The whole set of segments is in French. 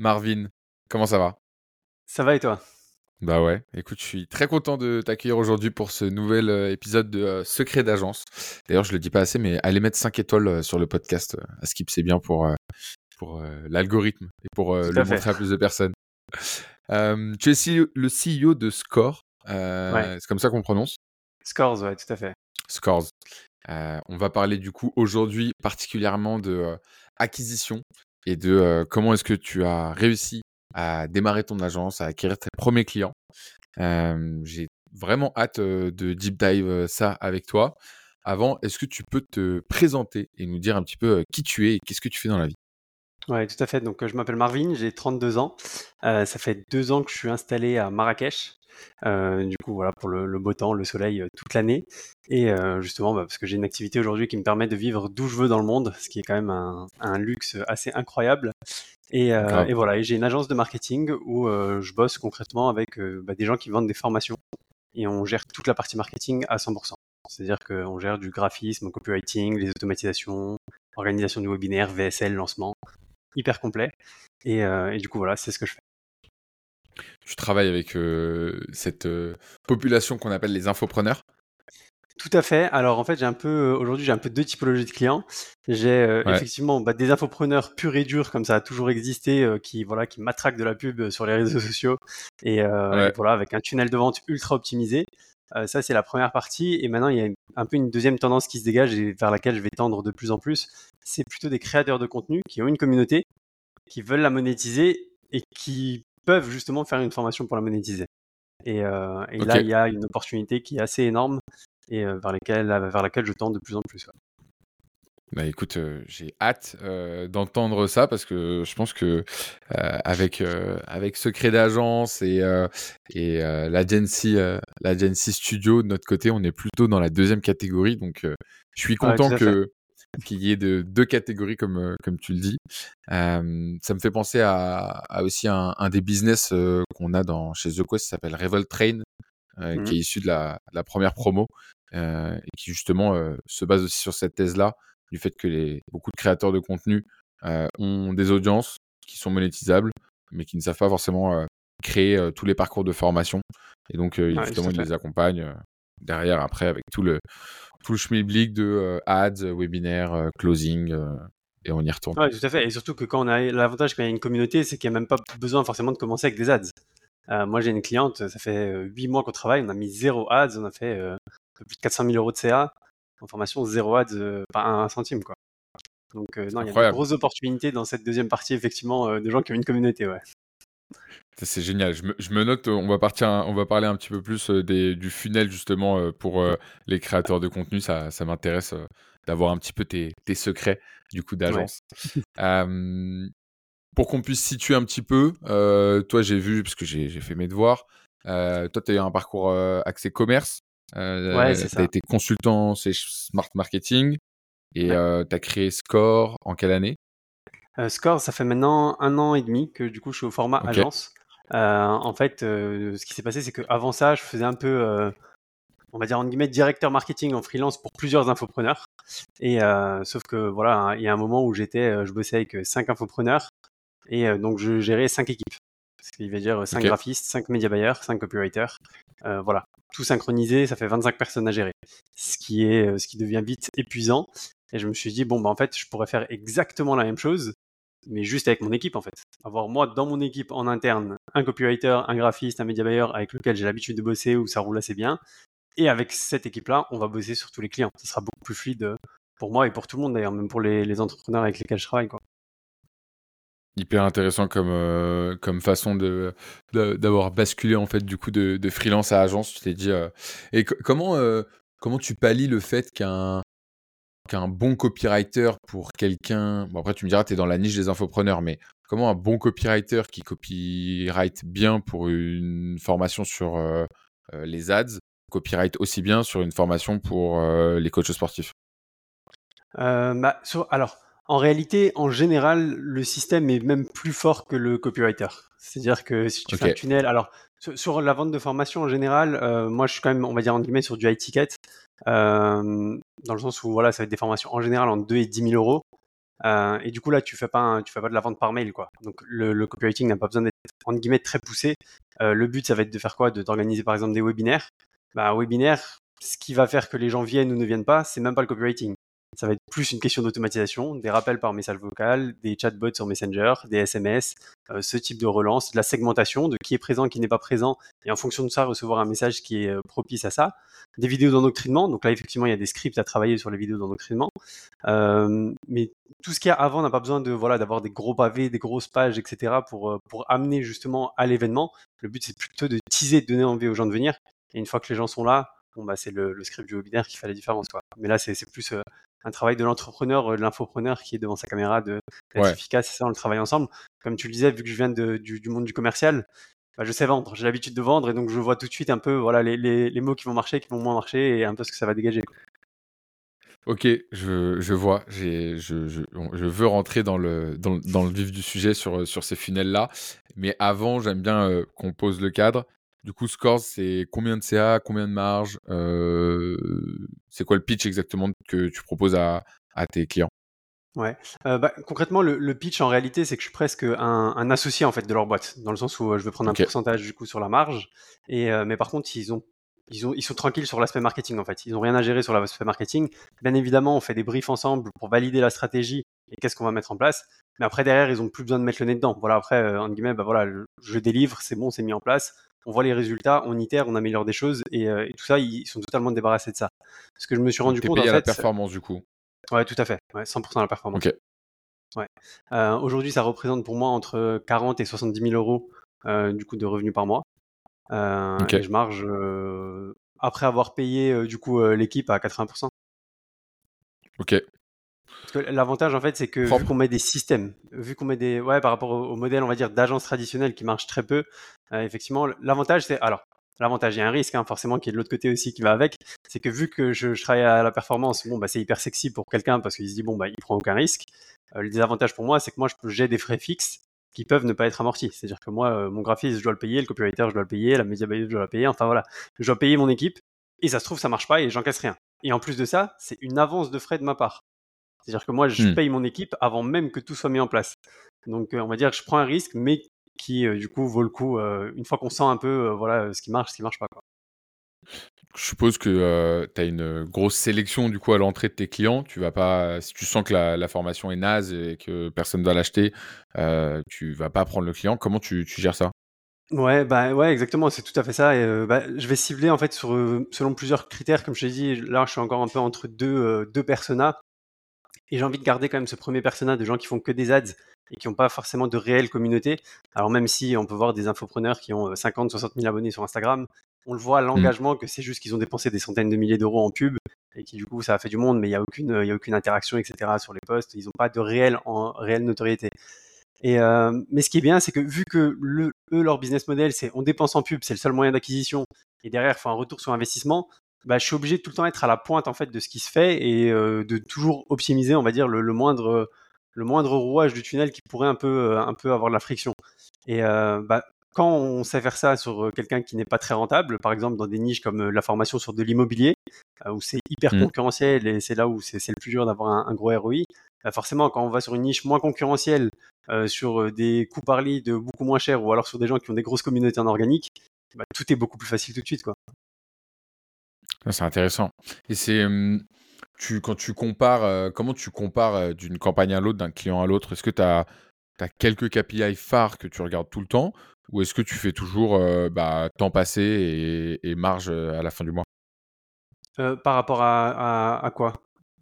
Marvin, comment ça va? Ça va et toi? Bah ouais, écoute, je suis très content de t'accueillir aujourd'hui pour ce nouvel euh, épisode de euh, Secret d'agence. D'ailleurs, je le dis pas assez, mais allez mettre 5 étoiles euh, sur le podcast. à Skip, c'est bien pour, pour l'algorithme et pour le montrer à plus de personnes. tu es le CEO de Score. C'est comme ça qu'on prononce? Scores, ouais, tout à fait. Scores. on va parler du coup aujourd'hui particulièrement de acquisition et de comment est-ce que tu as réussi à démarrer ton agence, à acquérir tes premiers clients. J'ai vraiment hâte de deep dive ça avec toi. Avant, est-ce que tu peux te présenter et nous dire un petit peu qui tu es et qu'est-ce que tu fais dans la vie? Oui, tout à fait. Donc, je m'appelle Marvin, j'ai 32 ans. ça fait deux ans que je suis installé à Marrakech. Euh, du coup, voilà, pour le, beau temps, le soleil euh, toute l'année. Et euh, justement, bah, parce que j'ai une activité aujourd'hui qui me permet de vivre d'où je veux dans le monde, ce qui est quand même un, luxe assez incroyable. Et, voilà, j'ai une agence de marketing où je bosse concrètement avec bah, des gens qui vendent des formations et on gère toute la partie marketing à 100%. C'est-à-dire qu'on gère du graphisme, copywriting, les automatisations, organisation du webinaire, VSL, lancement, hyper complet. et du coup, voilà, c'est ce que je fais tu travailles avec cette population qu'on appelle les infopreneurs. Tout à fait. Alors en fait, j'ai un peu aujourd'hui j'ai un peu deux typologies de clients. J'ai effectivement bah, des infopreneurs purs et durs comme ça a toujours existé, qui voilà qui matraquent de la pub sur les réseaux sociaux et, voilà avec un tunnel de vente ultra optimisé. ça c'est la première partie et maintenant il y a un peu une deuxième tendance qui se dégage et vers laquelle je vais tendre de plus en plus. C'est plutôt des créateurs de contenu qui ont une communauté, qui veulent la monétiser et qui peuvent justement faire une formation pour la monétiser. Et, euh, là, il y a une opportunité qui est assez énorme et euh, vers, lesquelles, vers laquelle je tends de plus en plus. Bah écoute, euh, j'ai hâte d'entendre ça parce que je pense que avec avec secret d'agence et et l'agency l'agency studio de notre côté, on est plutôt dans la deuxième catégorie. Donc je suis content que qu'il y ait de, deux catégories comme, euh, comme tu le dis. Euh, ça me fait penser à, aussi un, des business euh, qu'on a dans, chez The Quest qui s'appelle Revolt Train, mmh qui est issu de la, la première promo et qui justement se base aussi sur cette thèse-là, du fait que les, beaucoup de créateurs de contenu ont des audiences qui sont monétisables, mais qui ne savent pas forcément créer tous les parcours de formation. Et donc, justement, ils les accompagnent derrière, après, avec tout le, tout le schmilblick de euh, ads, webinaire, euh, closing, euh, et on y retourne. Oui, tout à fait. Et surtout que quand on a l'avantage quand il y a une communauté, c'est qu'il n'y a même pas besoin forcément de commencer avec des ads. moi, j'ai une cliente, ça fait 8 mois qu'on travaille, on a mis zéro ads, on a fait plus de 400 000 euros de CA. En formation, zéro ads, pas un centime, quoi. Donc, non, il y a de grosses opportunités dans cette deuxième partie, effectivement, de gens qui ont une communauté, ouais. C'est génial. Je me, note, on va, partir, on va parler un petit peu plus euh, des, du funnel justement euh, pour euh, les créateurs de contenu. Ça, ça m'intéresse d'avoir un petit peu tes, tes, secrets du coup d'agence. pour qu'on puisse situer un petit peu, toi j'ai vu, parce que j'ai fait mes devoirs, toi tu as eu un parcours accès commerce. ouais, c'est ça. Tu as été consultant chez Smart Marketing et tu as créé Score en quelle année? Score, ça fait maintenant un an et demi que du coup je suis au format agence. Euh, en fait, euh, ce qui s'est passé, c'est qu'avant ça, je faisais un peu, euh, on va dire en guillemets, directeur marketing en freelance pour plusieurs infopreneurs. Et sauf que voilà, hein, il y a un moment où j'étais, je bossais avec cinq infopreneurs et donc je gérais cinq équipes. Ce qui veut dire cinq graphistes, cinq média buyers, cinq copywriters. voilà, tout synchronisé, ça fait 25 personnes à gérer. Ce qui est, ce qui devient vite épuisant. Et je me suis dit bon bah en fait, je pourrais faire exactement la même chose, mais juste avec mon équipe en fait. Avoir moi dans mon équipe en interne un copywriter, un graphiste, un media buyer avec lequel j'ai l'habitude de bosser où ça roule assez bien. Et avec cette équipe-là, on va bosser sur tous les clients. Ce sera beaucoup plus fluide pour moi et pour tout le monde d'ailleurs, même pour les, entrepreneurs avec lesquels je travaille. Quoi. Hyper intéressant comme, euh, comme façon de, d'avoir basculé en fait du coup de, freelance à agence. Tu t'es dit euh, et comment euh, comment tu pallies le fait qu'un qu'un bon copywriter pour quelqu'un. Bon, après, tu me diras, tu es dans la niche des infopreneurs, mais comment un bon copywriter qui copyright bien pour une formation sur euh, euh, les ads copyright aussi bien sur une formation pour euh, les coachs sportifs? Bah, Alors, en réalité, en général, le système est même plus fort que le copywriter. C'est-à-dire que si tu fais un tunnel, alors sur, la vente de formation en général, moi je suis quand même, on va dire en guillemets, sur du high ticket, dans le sens où voilà, ça va être des formations en général en 2 et 10 000 euros. et du coup, là, tu fais pas, tu fais pas de la vente par mail, quoi. Donc, le, copywriting n'a pas besoin d'être, entre guillemets, très poussé. le but, ça va être de faire quoi? D'organiser, par exemple, des webinaires. Bah, un webinaire, ce qui va faire que les gens viennent ou ne viennent pas, c'est même pas le copywriting. Ça va être plus une question d'automatisation, des rappels par message vocal, des chatbots sur Messenger, des SMS, euh, ce type de relance, de la segmentation, de qui est présent, qui n'est pas présent, et en fonction de ça, recevoir un message qui est euh, propice à ça. Des vidéos d'endoctrinement, donc là, effectivement, il y a des scripts à travailler sur les vidéos d'endoctrinement. Euh, mais tout ce qu'il y a avant n'a pas besoin de voilà d'avoir des gros pavés, des grosses pages, etc. pour, pour amener justement à l'événement. Le but, c'est plutôt de teaser, de donner envie aux gens de venir. Et une fois que les gens sont là, bon, bah, c'est le, script du webinaire qui fait la différence. Quoi. Mais là, c'est plus un travail de l'entrepreneur, euh, de l'infopreneur qui est devant sa caméra, de d'être efficace, c'est ça, on le travaille ensemble. Comme tu le disais, vu que je viens de, du, monde du commercial, bah, je sais vendre, j'ai l'habitude de vendre et donc je vois tout de suite un peu voilà les, les, les, mots qui vont marcher, qui vont moins marcher et un peu ce que ça va dégager. Ok, je, je vois, je, je, je, veux rentrer dans le, dans, dans, le vif du sujet sur, sur ces funnels-là, mais avant, j'aime bien euh, qu'on pose le cadre. Du coup, Scores, c'est combien de CA, combien de marge euh, C'est quoi le pitch exactement que tu proposes à, tes clients? Ouais. Euh, bah, concrètement, le, pitch en réalité, c'est que je suis presque un, associé en fait de leur boîte, dans le sens où euh, je vais prendre un pourcentage du coup sur la marge. Et mais par contre, ils ont ils, ont, ils sont tranquilles sur l'aspect marketing en fait. Ils n'ont rien à gérer sur l'aspect marketing. Bien évidemment, on fait des briefs ensemble pour valider la stratégie et qu'est-ce qu'on va mettre en place. Mais après derrière, ils ont plus besoin de mettre le nez dedans. Voilà, après, en guillemets, bah voilà, je délivre, c'est bon, c'est mis en place on voit les résultats, on itère, on améliore des choses et, euh, tout ça, ils sont totalement débarrassés de ça. Ce que je me suis rendu compte. en fait, la performance du coup. Ouais, tout à fait. 100% la performance. Ok. Ouais. Euh, aujourd'hui, ça représente pour moi entre 40 et 70 000 euros euh, du coup de revenus par mois. Et je marge après avoir payé du coup l'équipe à 80%. Ok. L'avantage, en fait, c'est que vu qu'on met des systèmes, vu qu'on met des. Ouais, par rapport au, modèle, on va dire, d'agence traditionnelle qui marche très peu, euh, effectivement, l'avantage, c'est. Alors, l'avantage, il y a un risque, hein, forcément, qui est de l'autre côté aussi qui va avec. C'est que vu que je, travaille à la performance, bon, bah, c'est hyper sexy pour quelqu'un parce qu'il se dit, bon, bah, il prend aucun risque. Euh, le désavantage pour moi, c'est que moi, j'ai des frais fixes qui peuvent ne pas être amortis. C'est-à-dire que moi, euh, mon graphiste, je dois le payer, le copywriter, je dois le payer, la media buyer, je dois la payer. Enfin, voilà. Je dois payer mon équipe et ça se trouve, ça marche pas et j'encaisse rien. Et en plus de ça, c'est une avance de frais de ma part. C'est-à-dire que moi, je mmh. paye mon équipe avant même que tout soit mis en place. Donc, euh, on va dire que je prends un risque, mais qui, euh, du coup, vaut le coup une fois qu'on sent un peu voilà, ce qui marche, ce qui marche pas. Quoi. Je suppose que tu as une grosse sélection du coup à l'entrée de tes clients. Tu vas pas, si tu sens que la, formation est naze et que personne ne va l'acheter, tu vas pas prendre le client. Comment tu, gères ça? Ouais, bah ouais, exactement, c'est tout à fait ça. Et, bah, je vais cibler en fait selon plusieurs critères, comme je t'ai dit. Là, je suis encore un peu entre deux, deux personas. Et j'ai envie de garder quand même ce premier personnage de gens qui font que des ads et qui n'ont pas forcément de réelle communauté. Alors même si on peut voir des infopreneurs qui ont 50, 60 000 abonnés sur Instagram, on le voit mmh. l'engagement que c'est juste qu'ils ont dépensé des centaines de milliers d'euros en pub et qui du coup ça a fait du monde, mais il n'y a aucune, y a aucune interaction, etc. sur les posts. Ils n'ont pas de réelle, en, réelle notoriété. Et euh, mais ce qui est bien, c'est que vu que le, eux, leur business model, c'est on dépense en pub, c'est le seul moyen d'acquisition, et derrière, il faut un retour sur investissement, bah, je suis obligé de tout le temps être à la pointe en fait de ce qui se fait et euh, de toujours optimiser, on va dire, le, moindre le moindre rouage du tunnel qui pourrait un peu euh, un peu avoir de la friction. Et euh, bah, quand on sait faire ça sur quelqu'un qui n'est pas très rentable, par exemple dans des niches comme la formation sur de l'immobilier, où c'est hyper mmh. concurrentiel et c'est là où c'est le plus dur d'avoir un, gros ROI, bah, forcément quand on va sur une niche moins concurrentielle, sur des coûts par lead beaucoup moins chers ou alors sur des gens qui ont des grosses communautés en organique, bah, tout est beaucoup plus facile tout de suite. quoi. Ah, c'est intéressant. Et c'est tu, quand tu compares, comment tu compares d'une campagne à l'autre, d'un client à l'autre? Est-ce que tu as, quelques KPI phares que tu regardes tout le temps? Ou est-ce que tu fais toujours bah, temps passé et, marge à la fin du mois? Par rapport à, quoi?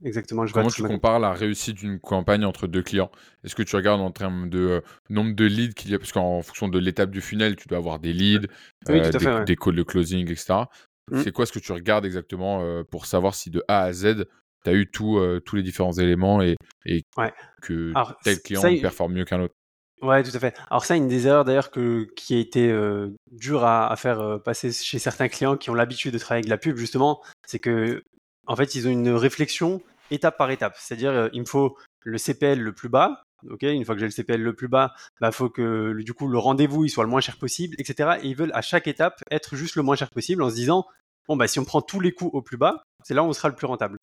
Exactement, je Comment tu compares la réussite d'une campagne entre deux clients? Est-ce que tu regardes en termes de nombre de leads qu'il y a? Parce qu'en fonction de l'étape du funnel, tu dois avoir des leads, des, des, calls de closing, etc. Mmh. C'est quoi ce que tu regardes exactement pour savoir si de A à Z, tu as eu tous les différents éléments et, que tel client performe mieux qu'un autre Ouais, tout à fait. Alors ça, une des erreurs d'ailleurs qui a été dure à, faire passer chez certains clients qui ont l'habitude de travailler avec la pub, justement, c'est que en fait, ils ont une réflexion étape par étape. C'est-à-dire, il me faut le CPL le plus bas. Ok, une fois que j'ai le CPL le plus bas, il bah, faut que du coup le rendez-vous il soit le moins cher possible, etc. Et ils veulent à chaque étape être juste le moins cher possible en se disant bon, bah, si on prend tous les coûts au plus bas, c'est là où on sera le plus rentable.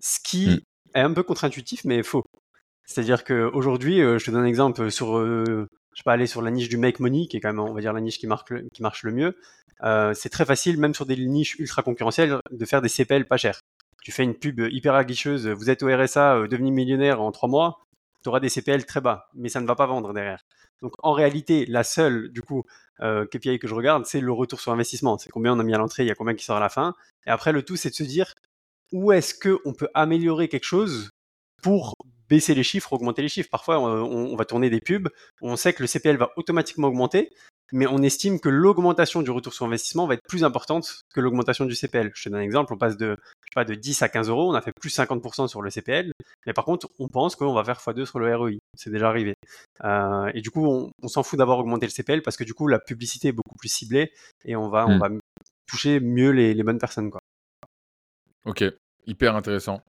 Ce qui mmh. est un peu contre-intuitif, mais faux. C'est-à-dire qu'aujourd'hui, euh, je te donne un exemple sur, euh, je sais pas, aller sur la niche du make money, qui est quand même, on va dire, la niche qui, marque qui marche le mieux. Euh, c'est très facile, même sur des niches ultra concurrentielles, de faire des CPL pas chers. Tu fais une pub hyper aguicheuse, vous êtes au RSA, euh, devenu millionnaire en trois mois, tu auras des CPL très bas, mais ça ne va pas vendre derrière. Donc en réalité, la seule, du coup, euh, KPI que je regarde, c'est le retour sur investissement. C'est combien on a mis à l'entrée, il y a combien qui sort à la fin. Et après, le tout, c'est de se dire où est-ce qu'on peut améliorer quelque chose pour baisser les chiffres, augmenter les chiffres? Parfois, on, va tourner des pubs, on sait que le CPL va automatiquement augmenter, mais on estime que l'augmentation du retour sur investissement va être plus importante que l'augmentation du CPL. Je te donne un exemple, on passe de, pas, de 10 à 15 euros, on a fait plus 50% sur le CPL, mais par contre, on pense qu'on va faire x2 sur le ROI. C'est déjà arrivé. Euh, et du coup, on, s'en fout d'avoir augmenté le CPL parce que du coup, la publicité est beaucoup plus ciblée et on va, on hmm. va toucher mieux les, les bonnes personnes. Quoi. Ok, hyper intéressant.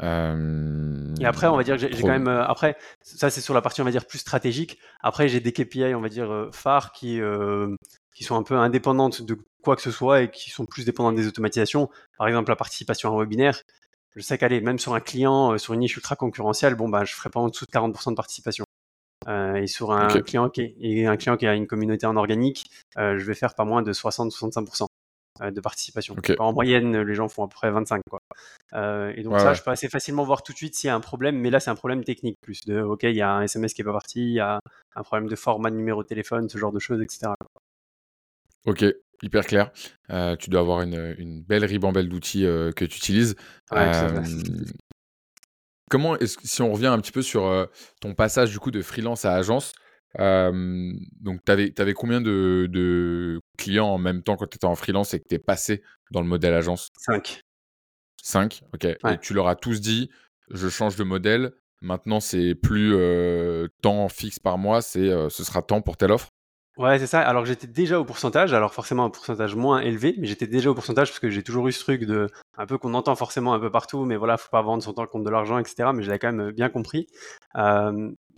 Et après, on va dire que j'ai quand même. Euh, après, ça c'est sur la partie, on va dire, plus stratégique. Après, j'ai des KPI, on va dire, euh, phares qui, euh, qui sont un peu indépendantes de quoi que ce soit et qui sont plus dépendantes des automatisations. Par exemple, la participation à un webinaire. Je sais qu'aller, même sur un client, sur une niche ultra concurrentielle, bon, bah, je ferai pas en dessous de 40% de participation. et sur un client qui et un client qui a une communauté en organique, je vais faire pas moins de 60-65%. Euh, de participation. En moyenne, les gens font à peu près 25. Quoi. Euh, et donc ça, je peux assez facilement voir tout de suite s'il y a un problème, mais là, c'est un problème technique plus. De, OK, il y a un SMS qui est pas parti, il y a un problème de format de numéro de téléphone, ce genre de choses, etc. Ok, hyper clair. Euh, tu dois avoir une, belle ribambelle d'outils que tu utilises. comment, est si on revient un petit peu sur ton passage du coup de freelance à agence, donc, tu avais, combien de, clients en même temps quand tu étais en freelance et que tu es passé dans le modèle agence? 5. 5, ok. Et tu leur as tous dit je change de modèle. Maintenant, c'est plus temps fixe par mois, c'est ce sera temps pour telle offre? Ouais, c'est ça. Alors j'étais déjà au pourcentage, alors forcément un pourcentage moins élevé, mais j'étais déjà au pourcentage parce que j'ai toujours eu ce truc de un peu qu'on entend forcément un peu partout, mais voilà, faut pas vendre son temps contre de l'argent, etc. Mais je l'avais quand même bien compris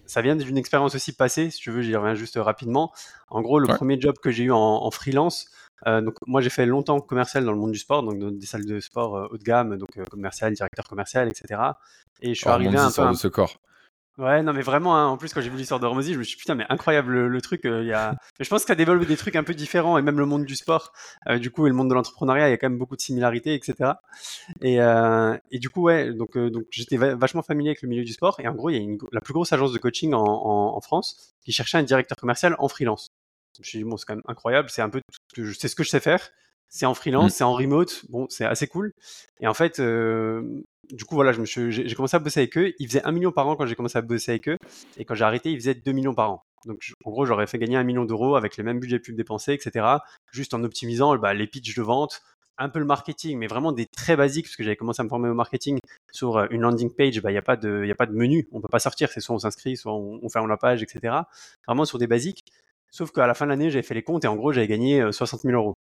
ça vient d'une expérience aussi passée, si tu veux, j'y reviens juste rapidement. En gros, le premier job que j'ai eu en, freelance, euh, donc moi j'ai fait longtemps commercial dans le monde du sport, donc dans des salles de sport euh, haut de gamme, donc euh, commercial, directeur commercial, etc. Et je suis arrivé un peu. Un... de ce corps. Ouais, non, mais vraiment, hein, en plus, quand j'ai vu l'histoire de Romosi, je me suis dit, putain, mais incroyable le, truc. Euh, il y a... je pense que ça développe des trucs un peu différents, et même le monde du sport, euh, du coup, et le monde de l'entrepreneuriat, il y a quand même beaucoup de similarités, etc. Et, euh, et du coup, ouais, donc, donc j'étais vachement familier avec le milieu du sport, et en gros, il y a une, la plus grosse agence de coaching en, en, France qui cherchait un directeur commercial en freelance. Je me suis dit, bon, c'est quand même incroyable, c'est un peu, c'est ce que je sais faire, c'est en freelance, mmh. c'est en remote, bon, c'est assez cool. Et en fait, du coup, voilà, j'ai commencé à bosser avec eux. Ils faisaient un million par an quand j'ai commencé à bosser avec eux. Et quand j'ai arrêté, ils faisaient 2 millions par an. Donc, en gros, j'aurais fait gagner un million d'euros avec les mêmes budgets pubs dépensés, etc. Juste en optimisant bah, les pitchs de vente, un peu le marketing, mais vraiment des très basiques, parce que j'avais commencé à me former au marketing. Sur euh, une landing page, bah, il n'y a, pas de, a pas de menu. On peut pas sortir. C'est soit on s'inscrit, soit on, ferme la page, etc. Vraiment sur des basiques. Sauf qu'à la fin de l'année, j'avais fait les comptes et en gros, j'avais gagné 60 euh, 000 euros.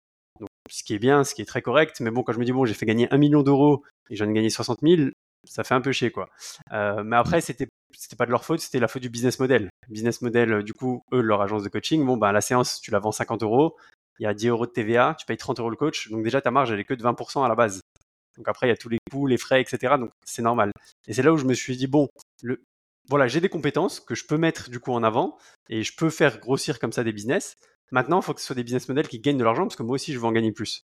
Ce qui est bien, ce qui est très correct. Mais bon, quand je me dis, bon, j'ai fait gagner un million d'euros et j'en ai gagné 60 000, ça fait un peu chier quoi. Euh, mais après c'était c'était pas de leur faute, c'était la faute du business model. Business model, euh, du coup, eux, leur agence de coaching, bon, bah, la séance, tu la vends 50 euros, il y a 10 euros de TVA, tu payes 30 euros le coach, donc déjà ta marge, elle est que de 20% à la base. Donc après, il y a tous les coûts, les frais, etc. Donc c'est normal. Et c'est là où je me suis dit, bon, le... voilà, j'ai des compétences que je peux mettre du coup en avant et je peux faire grossir comme ça des business. Maintenant, il faut que ce soit des business models qui gagnent de l'argent parce que moi aussi, je veux en gagner plus.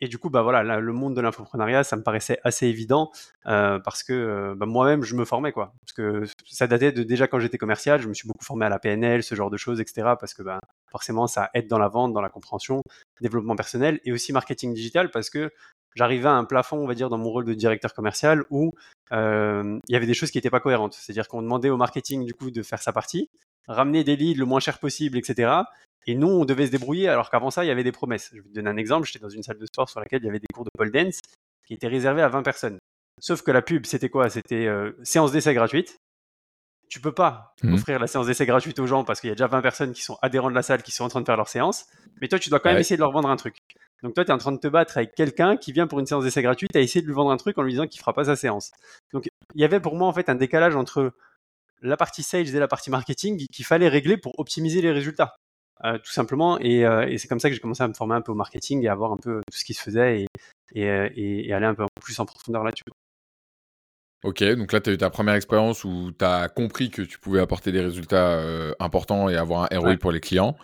Et du coup, bah voilà, le monde de l'infoprenariat, ça me paraissait assez évident euh, parce que euh, bah, moi-même, je me formais quoi. Parce que ça datait de déjà quand j'étais commercial, je me suis beaucoup formé à la PNL, ce genre de choses, etc. Parce que bah, forcément, ça aide dans la vente, dans la compréhension, développement personnel et aussi marketing digital parce que j'arrivais à un plafond, on va dire, dans mon rôle de directeur commercial où euh, il y avait des choses qui n'étaient pas cohérentes. C'est-à-dire qu'on demandait au marketing du coup de faire sa partie, ramener des leads le moins cher possible, etc. Et nous, on devait se débrouiller, alors qu'avant ça, il y avait des promesses. Je vais te donner un exemple. J'étais dans une salle de sport sur laquelle il y avait des cours de pole dance qui étaient réservés à 20 personnes. Sauf que la pub, c'était quoi? C'était euh, séance d'essai gratuite. Tu peux pas mmh. offrir la séance d'essai gratuite aux gens parce qu'il y a déjà 20 personnes qui sont adhérents de la salle, qui sont en train de faire leur séance. Mais toi, tu dois quand même essayer de leur vendre un truc. Donc toi, tu es en train de te battre avec quelqu'un qui vient pour une séance d'essai gratuite à essayer de lui vendre un truc en lui disant qu'il fera pas sa séance. Donc il y avait pour moi en fait un décalage entre la partie sales et la partie marketing qu'il fallait régler pour optimiser les résultats. Euh, tout simplement. Euh, et, c'est comme ça que j'ai commencé à me former un peu au marketing et à voir un peu tout ce qui se faisait et, et, euh, aller un peu plus en profondeur là-dessus. Ok, donc là, tu as eu ta première expérience où tu as compris que tu pouvais apporter des résultats importants et avoir un ROI pour les clients.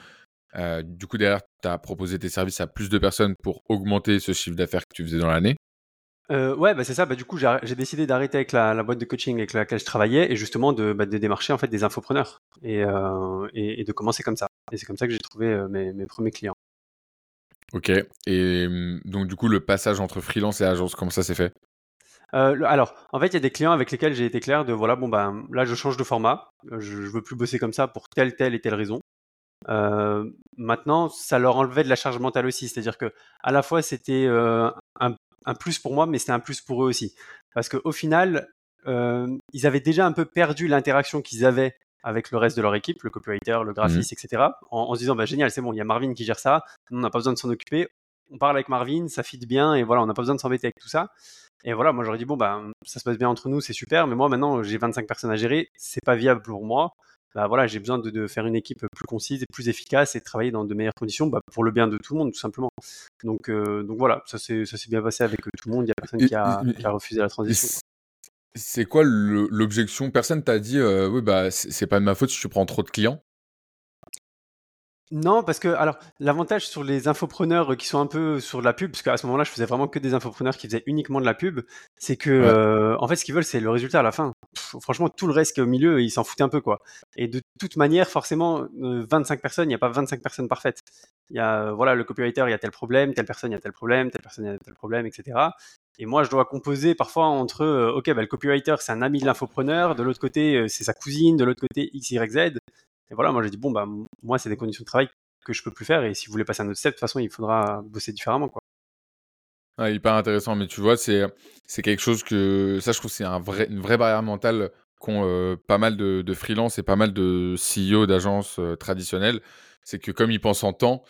du coup, derrière, tu as proposé tes services à plus de personnes pour augmenter ce chiffre d'affaires que tu faisais dans l'année. Euh, ouais, bah c'est ça. Bah, du coup, j'ai décidé d'arrêter avec la, boîte de coaching avec laquelle je travaillais et justement de, bah, de démarcher en fait des infopreneurs et, euh, et, de commencer comme ça. Et c'est comme ça que j'ai trouvé mes, mes, premiers clients. Ok. Et hum, donc, du coup, le passage entre freelance et agence, comment ça s'est fait? Alors, en fait, il y a des clients avec lesquels j'ai été clair de voilà, bon ben là, je change de format, je, je veux plus bosser comme ça pour telle, telle et telle raison. maintenant, ça leur enlevait de la charge mentale aussi, c'est-à-dire que à la fois c'était un un plus pour moi, mais c'était un plus pour eux aussi. Parce qu'au final, ils avaient déjà un peu perdu l'interaction qu'ils avaient avec le reste de leur équipe, le copywriter, le graphiste, mmh. etc. En, se disant, bah, génial, c'est bon, il y a Marvin qui gère ça, on n'a pas besoin de s'en occuper, on parle avec Marvin, ça fit bien, et voilà, on n'a pas besoin de s'embêter avec tout ça. Et voilà, moi j'aurais dit, bon, bah, ça se passe bien entre nous, c'est super, mais moi maintenant, j'ai 25 personnes à gérer, c'est pas viable pour moi. Bah, voilà, j'ai besoin de, faire une équipe plus concise et plus efficace et de travailler dans de meilleures conditions bah, pour le bien de tout le monde, tout simplement. Donc, euh, donc voilà, ça s'est bien passé avec tout le monde. Il n'y a personne qui a, refusé la transition. C'est quoi l'objection? Personne t'a dit, euh, oui, bah, c'est pas de ma faute si tu prends trop de clients? Non, parce que alors l'avantage sur les infopreneurs qui sont un peu sur la pub, parce qu'à ce moment-là, je faisais vraiment que des infopreneurs qui faisaient uniquement de la pub, c'est que euh, en fait, ce qu'ils veulent, c'est le résultat à la fin. franchement, tout le reste qui est au milieu, ils s'en foutent un peu quoi. Et de toute manière, forcément, 25 euh, personnes, il n'y a pas 25 personnes parfaites. Il y a voilà le copywriter, il y a tel problème, telle personne, il y a tel problème, telle personne, il y a tel problème, etc. Et moi, je dois composer parfois entre, euh, ok, bah, le copywriter, c'est un ami de l'infopreneur, de l'autre côté, c'est sa cousine, de l'autre côté, X, Y, Z. Et voilà, moi j'ai dit bon bah moi c'est des conditions de travail que je peux plus faire et si vous voulez passer à un autre step, de toute façon il faudra bosser différemment quoi. Ah, hyper intéressant, mais tu vois c'est c'est quelque chose que ça je trouve c'est un vrai, une vraie barrière mentale qu'ont euh, pas mal de, de freelance et pas mal de CEO d'agences euh, traditionnelles, c'est que comme ils pensent en temps,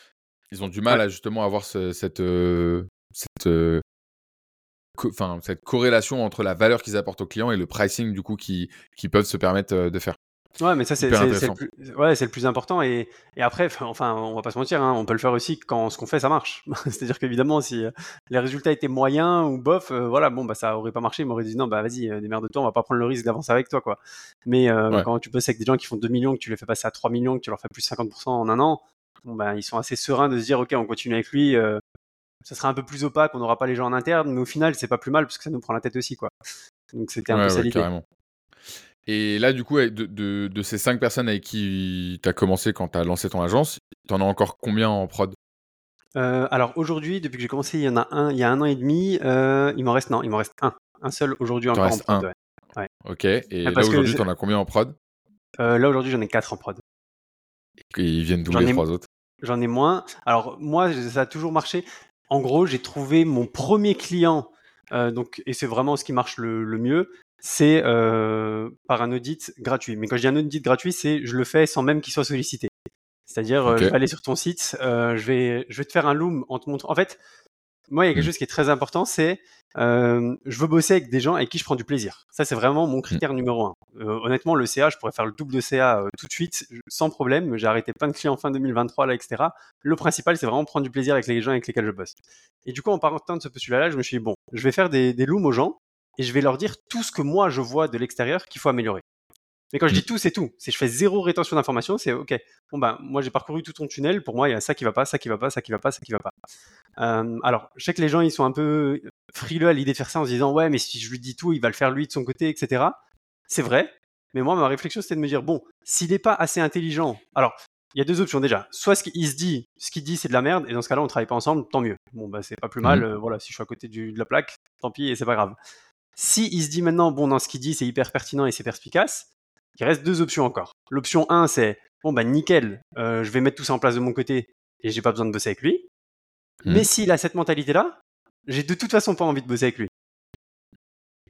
ils ont du mal à justement avoir cette euh, cette enfin, cette corrélation entre la valeur qu'ils apportent aux clients et le pricing du coup qu'ils peuvent se permettre de faire. Ouais, mais ça, c'est le, plus... ouais, le plus important. Et, et, après, enfin, on va pas se mentir, hein, on peut le faire aussi quand ce qu'on fait, ça marche. C'est-à-dire qu'évidemment, si euh, les résultats étaient moyens ou bof, euh, voilà, bon, bah, ça aurait pas marché. Ils m'auraient dit non, bah, vas-y, euh, de toi, on va pas prendre le risque d'avancer avec toi, quoi. Mais quand tu bosses avec des gens qui font 2 millions, que tu les fais passer à 3 millions, que tu leur fais plus 50% en un an, bon, bah, ils sont assez sereins de se dire, ok, on continue avec lui. Ça sera un peu plus opaque, on n'aura pas les gens en interne, mais au final, c'est pas plus mal parce que ça nous prend la tête aussi, quoi. Donc, c'était un peu ça l'idée. Et là, du coup, de, ces cinq personnes avec qui tu as commencé quand tu as lancé ton agence, tu en as encore combien en prod? Euh, Alors aujourd'hui, depuis que j'ai commencé, il y en a un, il y a un an et demi. Euh, il m'en reste non, il m'en reste un, un seul aujourd'hui encore en prod. Ok. Et là aujourd'hui, tu en as combien en prod? Euh, Là aujourd'hui, j'en ai quatre en prod. Et ils viennent d'où les trois autres? J'en ai moins. Alors moi, ça a toujours marché. En gros, j'ai trouvé mon premier client. donc, et c'est vraiment ce qui marche le, le mieux c'est euh, par un audit gratuit. Mais quand je dis un audit gratuit, c'est je le fais sans même qu'il soit sollicité. C'est-à-dire, euh, je vais aller sur ton site, euh, je, vais, je vais te faire un loom en te montrant. En fait, moi, il y a quelque mmh. chose qui est très important, c'est je veux bosser avec des gens avec qui je prends du plaisir. Ça, c'est vraiment mon critère numéro un. honnêtement, le CA, je pourrais faire le double de CA tout de suite, sans problème. J'ai arrêté plein de clients en fin 2023, là, etc. Le principal, c'est vraiment prendre du plaisir avec les gens avec lesquels je bosse. Et du coup, en partant de ce postulat-là, je me suis dit, bon, je vais faire des, des looms aux gens et je vais leur dire tout ce que moi je vois de l'extérieur qu'il faut améliorer. Mais quand je dis mmh. tout, c'est tout. C'est je fais zéro rétention d'informations, c'est ok. Bon ben, moi j'ai parcouru tout ton tunnel. Pour moi, il y a ça qui va pas, ça qui va pas, ça qui va pas, ça qui va pas. Euh, alors, je sais que les gens ils sont un peu frileux à l'idée de faire ça en se disant ouais, mais si je lui dis tout, il va le faire lui de son côté, etc. C'est vrai. Mais moi, ma réflexion c'était de me dire bon, s'il n'est pas assez intelligent, alors il y a deux options déjà. Soit ce qu'il se dit, ce qu'il dit c'est de la merde, et dans ce cas-là on travaille pas ensemble, tant mieux. Bon bah c'est pas plus mal. Mmh. Euh, voilà, si je suis à côté du, de la plaque, tant pis et c'est pas grave. Si il se dit maintenant, bon, dans ce qu'il dit, c'est hyper pertinent et c'est perspicace, il reste deux options encore. L'option 1, c'est, bon, bah nickel, euh, je vais mettre tout ça en place de mon côté et j'ai pas besoin de bosser avec lui. Hmm. Mais s'il a cette mentalité-là, j'ai de toute façon pas envie de bosser avec lui.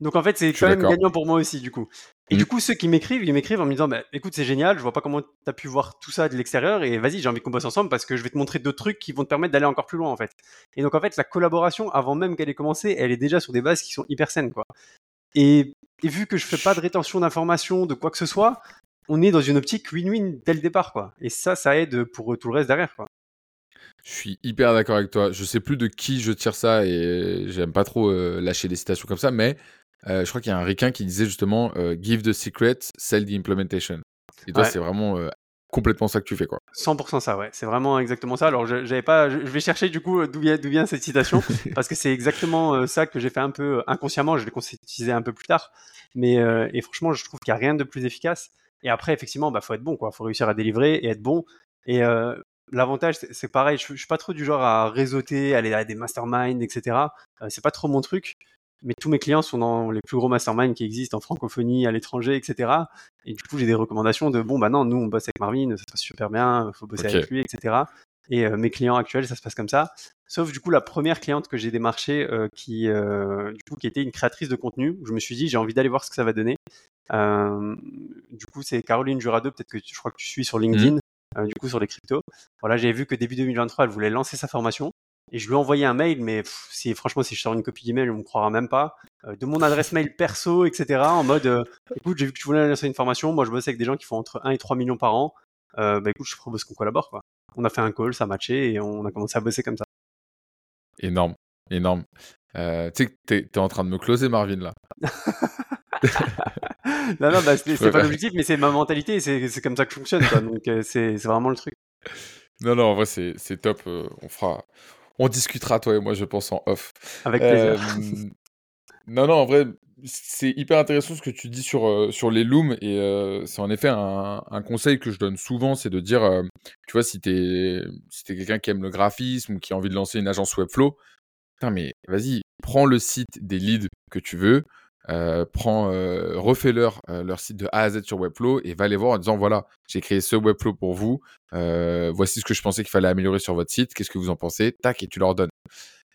Donc en fait, c'est quand même gagnant pour moi aussi, du coup. Et du mmh. coup, ceux qui m'écrivent, ils m'écrivent en me disant bah, écoute, c'est génial, je vois pas comment tu as pu voir tout ça de l'extérieur et vas-y, j'ai envie qu'on bosse ensemble parce que je vais te montrer d'autres trucs qui vont te permettre d'aller encore plus loin en fait. Et donc en fait, la collaboration, avant même qu'elle ait commencé, elle est déjà sur des bases qui sont hyper saines quoi. Et, vu que je fais pas de rétention d'informations, de quoi que ce soit, on est dans une optique win-win dès le départ quoi. Et ça, ça aide pour tout le reste derrière quoi. Je suis hyper d'accord avec toi. Je sais plus de qui je tire ça et j'aime pas trop euh, lâcher des citations comme ça, mais je crois qu'il y a un ricain qui disait justement Give the secret, sell the implementation. Et toi, c'est vraiment complètement ça que tu fais quoi. 100% ça, ouais. C'est vraiment exactement ça. Alors, je, j'avais pas, je, vais chercher du coup d'où vient, cette citation parce que c'est exactement euh, ça que j'ai fait un peu euh, inconsciemment. Je l'ai conscientisé un peu plus tard. Mais euh, et franchement, je trouve qu'il y a rien de plus efficace. Et après, effectivement, bah faut être bon quoi. Faut réussir à délivrer et être bon. Et l'avantage, c'est, pareil. Je, je, suis pas trop du genre à réseauter, aller à des masterminds, etc. c'est pas trop mon truc mais tous mes clients sont dans les plus gros masterminds qui existent en francophonie, à l'étranger, etc. Et du coup, j'ai des recommandations de bon, bah non, nous, on bosse avec Marvin, ça se passe super bien, faut bosser avec lui, etc. Et euh, mes clients actuels, ça se passe comme ça. Sauf du coup, la première cliente que j'ai démarchée, euh, qui, euh, du coup, qui était une créatrice de contenu, je me suis dit, j'ai envie d'aller voir ce que ça va donner. du coup, c'est Caroline Jurado, peut-être que je crois que tu suis sur LinkedIn, mmh. Du coup, sur les cryptos. Voilà, j'ai vu que début 2023, elle voulait lancer sa formation. Et je lui ai envoyé un mail, mais si, franchement, si je sors une copie d'email, on me croira même pas. Euh, de mon adresse mail perso, etc. En mode, euh, écoute, j'ai vu que tu voulais lancer une formation. Moi, je bosse avec des gens qui font entre 1 et 3 millions par an. Euh, bah écoute, je propose qu'on collabore. Quoi. On a fait un call, ça matché et on a commencé à bosser comme ça. Énorme, énorme. tu sais que t'es es en train de me closer, Marvin, là. non, non, bah, c'est pas l'objectif, mais c'est ma mentalité. C'est comme ça que je fonctionne. Quoi. Donc, c'est vraiment le truc. Non, non, en vrai, c'est top. on fera on discutera, toi et moi, je pense, en off. Avec plaisir. non, non, en vrai, c'est hyper intéressant ce que tu dis sur, euh, sur les looms. Et euh, c'est en effet un, conseil que je donne souvent c'est de dire, euh, tu vois, si t'es si es, quelqu'un qui aime le graphisme ou qui a envie de lancer une agence Webflow, putain, mais vas-y, prends le site des leads que tu veux, euh, prends, euh, refais-leur euh, leur site de A à Z sur Webflow et va les voir en disant voilà, j'ai créé ce Webflow pour vous, voici ce que je pensais qu'il fallait améliorer sur votre site, qu'est-ce que vous en pensez Tac, et tu leur donnes.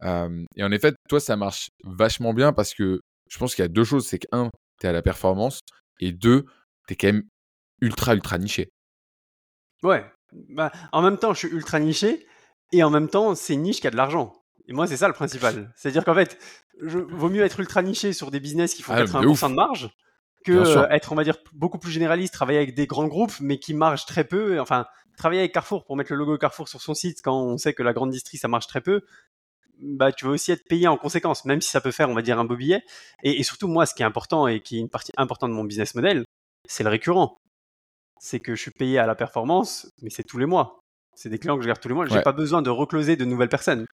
et en effet, toi, ça marche vachement bien parce que je pense qu'il y a deux choses c'est que, un, tu à la performance et deux, tu es quand même ultra, ultra niché. Ouais, bah, en même temps, je suis ultra niché et en même temps, c'est niche qui a de l'argent. Et moi, c'est ça le principal. C'est-à-dire qu'en fait, je, vaut mieux être ultra niché sur des business qui font 80% ah, de marge que euh, être, on va dire, beaucoup plus généraliste, travailler avec des grands groupes, mais qui marchent très peu. Enfin, travailler avec Carrefour pour mettre le logo Carrefour sur son site quand on sait que la grande distrie, ça marche très peu. Bah, tu veux aussi être payé en conséquence, même si ça peut faire, on va dire, un beau billet. Et, surtout, moi, ce qui est important et qui est une partie importante de mon business model, c'est le récurrent. C'est que je suis payé à la performance, mais c'est tous les mois. C'est des clients que je garde tous les mois. J'ai pas besoin de recloser de nouvelles personnes.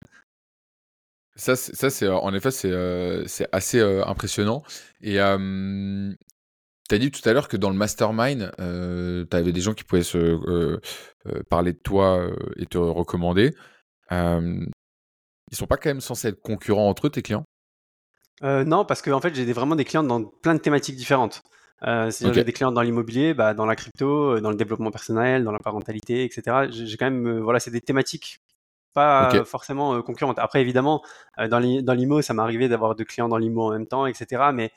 Ça, c'est, en effet, c'est, assez impressionnant. Et tu as dit tout à l'heure que dans le mastermind, tu avais des gens qui pouvaient se parler de toi et te recommander. ils sont pas quand même censés être concurrents entre eux, tes clients? Non, parce que en fait, j'ai vraiment des clients dans plein de thématiques différentes. c'est-à-dire j'ai des clients dans l'immobilier, bah, dans la crypto, dans le développement personnel, dans la parentalité, etc. J'ai quand même, voilà, c'est des thématiques pas forcément euh, concurrentes. Après, évidemment, euh, dans l'IMO, ça m'est arrivé d'avoir deux clients dans l'IMO en même temps, etc. Mais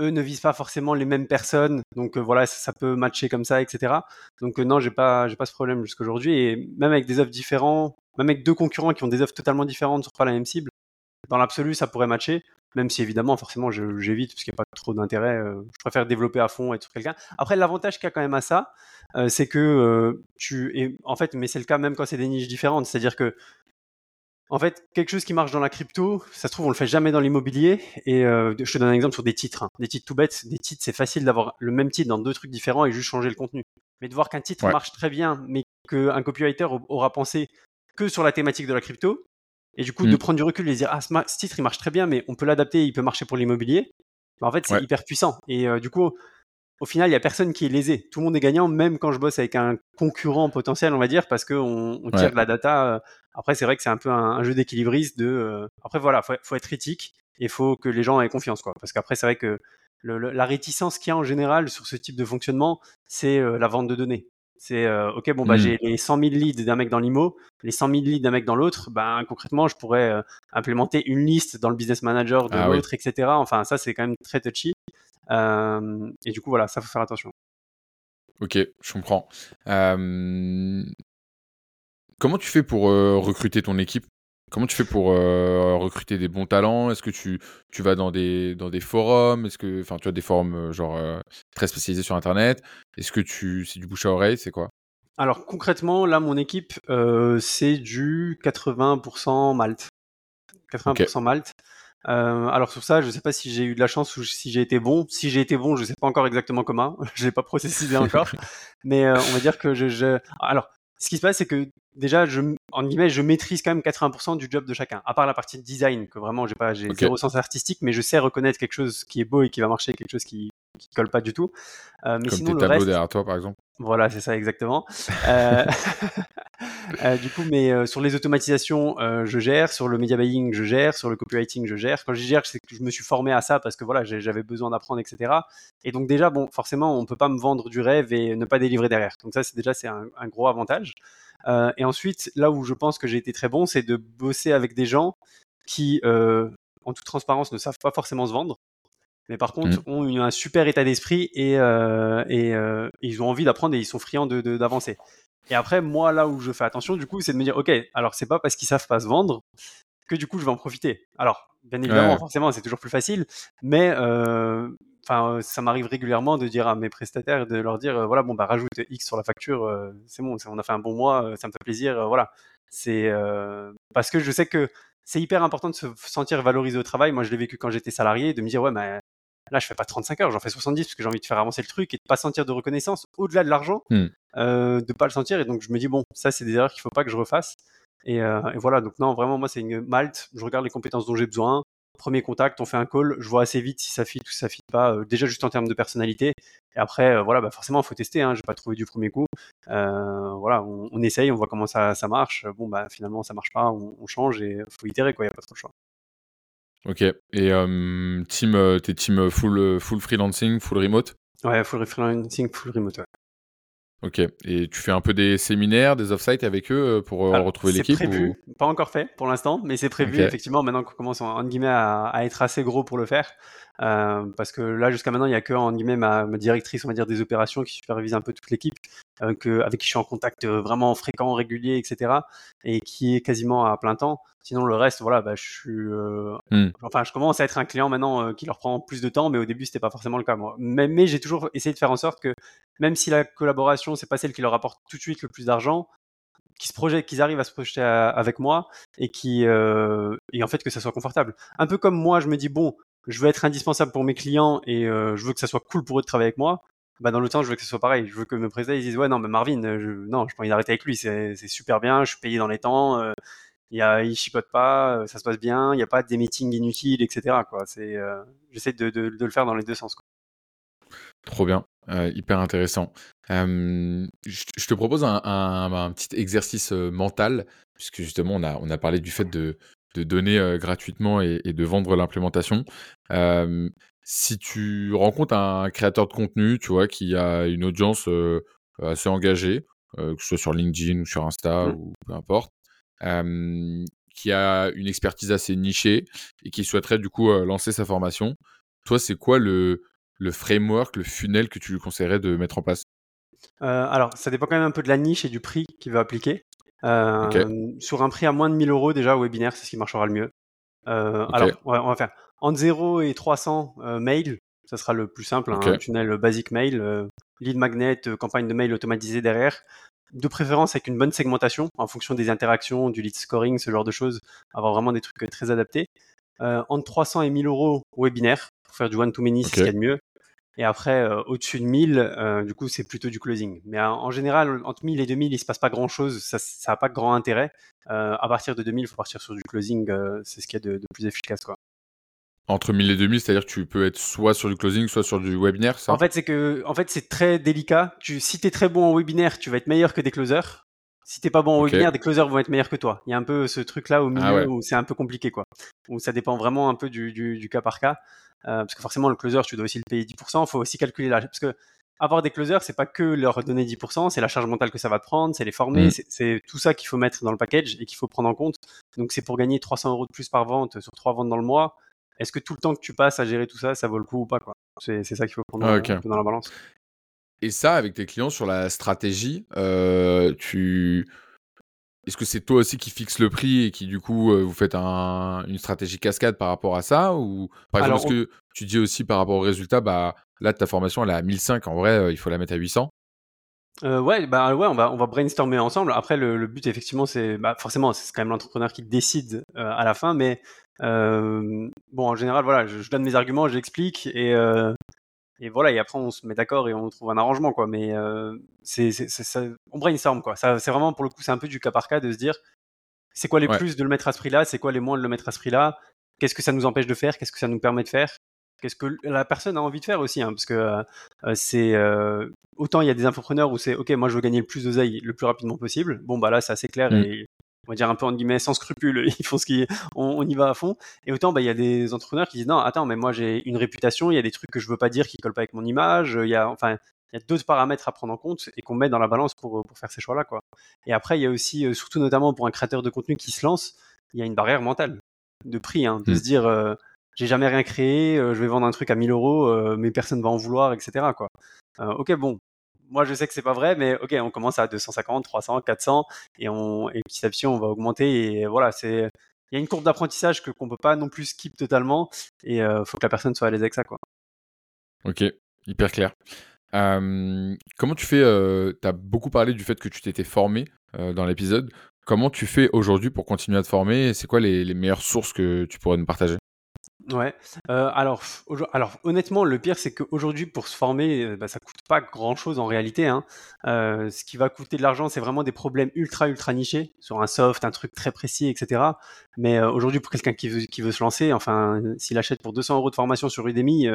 eux ne visent pas forcément les mêmes personnes, donc euh, voilà, ça, peut matcher comme ça, etc. Donc non, j'ai pas, j'ai pas ce problème jusqu'aujourd'hui. Et même avec des offres différentes, même avec deux concurrents qui ont des offres totalement différentes sur pas la même cible, dans l'absolu, ça pourrait matcher. Même si évidemment, forcément, j'évite parce qu'il n'y a pas trop d'intérêt. je préfère développer à fond, être sur quelqu'un. Après, l'avantage qu'il y a quand même à ça, euh, c'est que euh, tu et en fait, mais c'est le cas même quand c'est des niches différentes. C'est-à-dire que en fait, quelque chose qui marche dans la crypto, ça se trouve, on le fait jamais dans l'immobilier. Et euh, je te donne un exemple sur des titres. Hein. Des titres tout bêtes. Des titres, c'est facile d'avoir le même titre dans deux trucs différents et juste changer le contenu. Mais de voir qu'un titre marche très bien, mais qu'un copywriter aura pensé que sur la thématique de la crypto, et du coup de mmh. prendre du recul et de dire ah ce, titre il marche très bien, mais on peut l'adapter, il peut marcher pour l'immobilier. Bah, en fait, c'est hyper puissant. Et du coup, au final, il y a personne qui est lésé. Tout le monde est gagnant, même quand je bosse avec un concurrent potentiel, on va dire, parce qu'on on tire de la data. Euh. Après, c'est vrai que c'est un peu un, jeu d'équilibriste. De, euh. Après, voilà, faut, faut être éthique et il faut que les gens aient confiance, quoi. Parce qu'après, c'est vrai que la réticence qu'il y a en général sur ce type de fonctionnement, c'est euh, la vente de données. C'est ok, bon bah mmh. j'ai les 100 000 leads d'un mec dans l'IMO, les 100 000 leads d'un mec dans l'autre. Ben concrètement, je pourrais implémenter une liste dans le business manager de ah l'autre, etc. Enfin, ça c'est quand même très touchy. Euh, et du coup, voilà, ça faut faire attention. Ok, je comprends. Comment tu fais pour euh, recruter ton équipe? Comment tu fais pour euh, recruter des bons talents? Est-ce que tu, tu vas dans des, dans des forums? Est-ce que enfin tu as des forums genre très spécialisés sur internet Est-ce que tu c'est du bouche à oreille? C'est quoi? Alors concrètement, là mon équipe c'est du 80% Malte. 80% Malte. alors sur ça, je sais pas si j'ai eu de la chance ou si j'ai été bon. Si j'ai été bon, je sais pas encore exactement comment. je l'ai pas processé encore. Mais on va dire que je, je... Alors, ce qui se passe, c'est que déjà, je, en guillemets, je maîtrise quand même 80% du job de chacun, à part la partie design, que vraiment, j'ai pas, j'ai zéro sens artistique, mais je sais reconnaître quelque chose qui est beau et qui va marcher, quelque chose qui, qui colle pas du tout. Euh, mais Comme sinon, tes tableaux derrière toi, par exemple. Voilà, c'est ça exactement. euh, euh, du coup, mais sur les automatisations, je gère. Sur le media buying, je gère. Sur le copywriting, je gère. Quand je gère, c'est que je me suis formé à ça parce que voilà, j'avais besoin d'apprendre, etc. Et donc déjà, bon, forcément, on peut pas me vendre du rêve et ne pas délivrer derrière. Donc ça, c'est déjà c'est un, un, gros avantage. Et ensuite, là où je pense que j'ai été très bon, c'est de bosser avec des gens qui, en toute transparence, ne savent pas forcément se vendre mais par contre mmh. ont un super état d'esprit et, euh, et euh, ils ont envie d'apprendre et ils sont friands d'avancer. De, d'avancer. et après, moi, là où je fais attention, du coup, c'est de me dire, ok, alors c'est pas parce qu'ils savent pas se vendre que du coup je vais en profiter. Alors, bien évidemment, forcément, c'est toujours plus facile, mais euh, enfin, ça m'arrive régulièrement de dire à mes prestataires, de leur dire, voilà, bon, bah rajoute X sur la facture, c'est bon, on a fait un bon mois, ça me fait plaisir, voilà. C'est parce que je sais que c'est hyper important de se sentir valorisé au travail. Moi, je l'ai vécu quand j'étais salarié, de me dire, ouais, mais Là, je fais pas 35 heures, j'en fais 70 parce que j'ai envie de faire avancer le truc et de pas sentir de reconnaissance au-delà de l'argent, mmh. euh, de pas le sentir. Et donc, je me dis, bon, ça, c'est des erreurs qu'il faut pas que je refasse. Et, euh, et voilà, donc non, vraiment, moi, c'est une malte. Je regarde les compétences dont j'ai besoin. Premier contact, on fait un call, je vois assez vite si ça fit ou si ça fit pas, euh, déjà juste en termes de personnalité. Et après, euh, voilà, bah forcément, il faut tester. Hein, j'ai pas trouvé du premier coup. Voilà, on, on, essaye, on voit comment ça, ça marche. Bon, bah finalement, ça marche pas, on, on change et faut itérer, quoi. Il y a pas trop de choix. Ok. Et euh, team, t'es team full, full freelancing, full remote? Ouais, full freelancing, full remote. Ouais. Ok. Et tu fais un peu des séminaires, des off-site avec eux pour retrouver l'équipe C'est prévu, pas encore fait pour l'instant, mais c'est prévu effectivement maintenant qu'on commence en, guillemets à, à, être assez gros pour le faire. Euh, parce que là, jusqu'à maintenant, il n'y a que en guillemets ma, ma, directrice, on va dire, des opérations qui supervise un peu toute l'équipe, euh, avec qui je suis en contact euh, vraiment fréquent, régulier, etc. Et qui est quasiment à plein temps. Sinon, le reste, voilà, bah, je suis, euh, hmm. enfin, je commence à être un client maintenant qui leur prend plus de temps, mais au début, c'était pas forcément le cas. Moi. Mais, mais j'ai toujours essayé de faire en sorte que, même si la collaboration, c'est pas celle qui leur apporte tout de suite le plus d'argent, qu'ils se projettent, qu'ils arrivent à se projeter avec moi et qui, euh, et en fait que ça soit confortable. Un peu comme moi, je me dis bon, je veux être indispensable pour mes clients et euh, je veux que ça soit cool pour eux de travailler avec moi. Bah dans le temps, je veux que ce soit pareil. Je veux que mes présidents ils disent ouais non mais Marvin, je, non, je pas envie d'arrêter avec lui. C'est super bien, je suis payé dans les temps. Euh, y il chipote pas, euh, ça se passe bien. Il n'y a pas des meetings inutiles, etc. Quoi. C'est, euh, j'essaie de, le faire dans les deux sens. Trop bien, euh, hyper intéressant. Euh, je, te propose un, petit exercice mental, puisque justement on a parlé du fait de, de donner euh, gratuitement et, et, de vendre l'implémentation. Euh, si tu rencontres un créateur de contenu, tu vois, qui a une audience euh, assez engagée, que ce soit sur LinkedIn ou sur Insta mmh. ou peu importe, qui a une expertise assez nichée et qui souhaiterait du coup lancer sa formation, toi, c'est quoi le, le framework, le funnel que tu lui conseillerais de mettre en place? Euh, Alors, ça dépend quand même un peu de la niche et du prix qu'il va appliquer. Euh, okay. Sur un prix à moins de 1000 euros, déjà, webinaire, c'est ce qui marchera le mieux. Euh, okay. Alors, ouais, on va faire entre 0 et 300 euh, mails, ça sera le plus simple, okay. hein, un tunnel basique mail, euh, lead magnet, euh, campagne de mail automatisée derrière. De préférence avec une bonne segmentation en fonction des interactions, du lead scoring, ce genre de choses, avoir vraiment des trucs très adaptés. entre 300 et 1000 euros webinaire pour faire du one-to-many, c'est ce qu'il y a de mieux. Et après, euh, au-dessus de 1000, euh, du coup, c'est plutôt du closing. Mais en, en, général, entre 1000 et 2000, il se passe pas grand-chose. Ça n'a pas grand intérêt. Euh, à partir de 2000, il faut partir sur du closing. Euh, c'est ce qu'il y a de, de, plus efficace. Quoi. Entre 1000 et 2000, c'est-à-dire que tu peux être soit sur du closing, soit sur du webinaire, ça? En fait, c'est que, en fait, c'est très délicat. Tu, si tu es très bon en webinaire, tu vas être meilleur que des closers. Si t'es pas bon en okay. webinaire, des closers vont être meilleurs que toi. Il y a un peu ce truc-là au milieu ah ouais. où c'est un peu compliqué, quoi. Où ça dépend vraiment un peu du, du, du cas par cas. Euh, parce que forcément, le closer, tu dois aussi le payer 10%. Il faut aussi calculer la... Parce que avoir des closers, c'est pas que leur donner 10%, c'est la charge mentale que ça va te prendre, c'est les former, mmh. c'est tout ça qu'il faut mettre dans le package et qu'il faut prendre en compte. Donc c'est pour gagner 300 euros de plus par vente sur trois ventes dans le mois. Est-ce que tout le temps que tu passes à gérer tout ça, ça vaut le coup ou pas quoi? C'est ça qu'il faut prendre ah, okay. un peu dans la balance. Et ça, avec tes clients sur la stratégie, euh, tu est-ce que c'est toi aussi qui fixe le prix et qui du coup euh, vous faites un, une stratégie cascade par rapport à ça ou par exemple est-ce on... que tu dis aussi par rapport au résultat bah là ta formation elle est à 1005 en vrai euh, il faut la mettre à 800 euh, ouais, bah ouais, on va on va brainstormer ensemble. Après, le, le but effectivement, c'est bah, forcément c'est quand même l'entrepreneur qui décide euh, à la fin, mais bon, en général, voilà, je, donne mes arguments, j'explique et, et voilà, et après on se met d'accord et on trouve un arrangement, quoi. Mais c'est, on brainstorm, quoi. Ça, c'est vraiment, pour le coup, c'est un peu du cas par cas de se dire c'est quoi les plus de le mettre à ce prix-là, c'est quoi les moins de le mettre à ce prix-là, qu'est-ce que ça nous empêche de faire, qu'est-ce que ça nous permet de faire, qu'est-ce que la personne a envie de faire aussi, hein, parce que euh, euh, c'est euh, autant il y a des entrepreneurs où c'est ok, moi je veux gagner le plus d'oseille le plus rapidement possible. Bon bah là c'est assez clair mm. et on va dire un peu en guillemets sans scrupules, ils font ce qui, on, y va à fond. Et autant bah il y a des entrepreneurs qui disent non attends mais moi j'ai une réputation, il y a des trucs que je veux pas dire qui collent pas avec mon image, il y a enfin il y a d'autres paramètres à prendre en compte et qu'on met dans la balance pour, pour faire ces choix-là. Quoi. Et après, il y a aussi, surtout notamment pour un créateur de contenu qui se lance, il y a une barrière mentale de prix, hein, de mm. se dire, j'ai jamais rien créé, euh, je vais vendre un truc à 1000 euros, euh, mais personne va en vouloir, etc. Quoi. Euh, ok, bon, moi je sais que c'est pas vrai, mais ok, on commence à 250, 300, 400, et, on, et petit à petit on va augmenter. Et voilà, c'est il y a une courbe d'apprentissage que qu'on peut pas non plus skip totalement, et il faut que la personne soit à l'aise avec ça, quoi. Ok, hyper clair. comment tu fais Tu as beaucoup parlé du fait que tu t'étais formé dans l'épisode. Comment tu fais aujourd'hui pour continuer à te former C'est quoi les, les meilleures sources que tu pourrais nous partager? Ouais. Euh, alors, alors honnêtement, le pire, c'est qu'aujourd'hui, pour se former, euh, bah, ça coûte pas grand-chose en réalité. Hein. Euh, ce qui va coûter de l'argent, c'est vraiment des problèmes ultra ultra nichés sur un soft, un truc très précis, etc. Mais aujourd'hui, pour quelqu'un qui veut qui veut se lancer, enfin, s'il achète pour 200 euros de formation sur Udemy,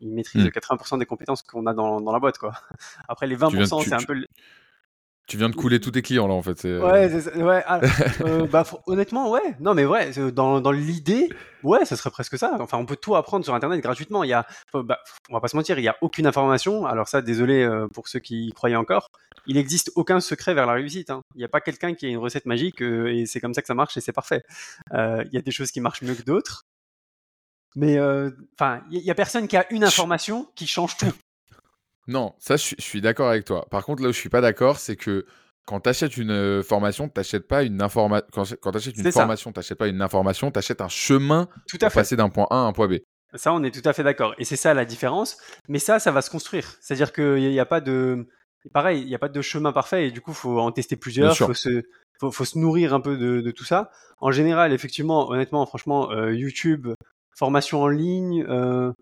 il maîtrise 80% hmm. des compétences qu'on a dans, dans la boîte, quoi. Après, les 20%, c'est un peu tu viens de couler tous tes clients là en fait. Ouais, ouais ah, euh, bah, honnêtement, ouais. Non, mais ouais, dans, dans l'idée, ouais, ça serait presque ça. Enfin, on peut tout apprendre sur Internet gratuitement. Il y a, bah, on va pas se mentir, il y a aucune information. Alors ça, désolé euh, pour ceux qui y croyaient encore. Il n'existe aucun secret vers la réussite. Hein. Il n'y a pas quelqu'un qui a une recette magique euh, et c'est comme ça que ça marche et c'est parfait. Il y a des choses qui marchent mieux que d'autres. Mais enfin, il y, a personne qui a une information qui change tout. Non, ça, je suis, d'accord avec toi. Par contre, là où je suis pas d'accord, c'est que quand tu achètes une euh, formation, tu n'achètes pas une information. Quand, tu achètes une formation, tu pas une information, tu achètes un chemin tout à pour passer d'un point A à un point B. Ça, on est tout à fait d'accord. Et c'est ça la différence. Mais ça, ça va se construire. C'est-à-dire qu'il n'y a, pas de. Pareil, il n'y a pas de chemin parfait et du coup, il faut en tester plusieurs. Il faut se, faut, se nourrir un peu de, tout ça. En général, effectivement, honnêtement, franchement, euh, YouTube, formation en ligne, euh,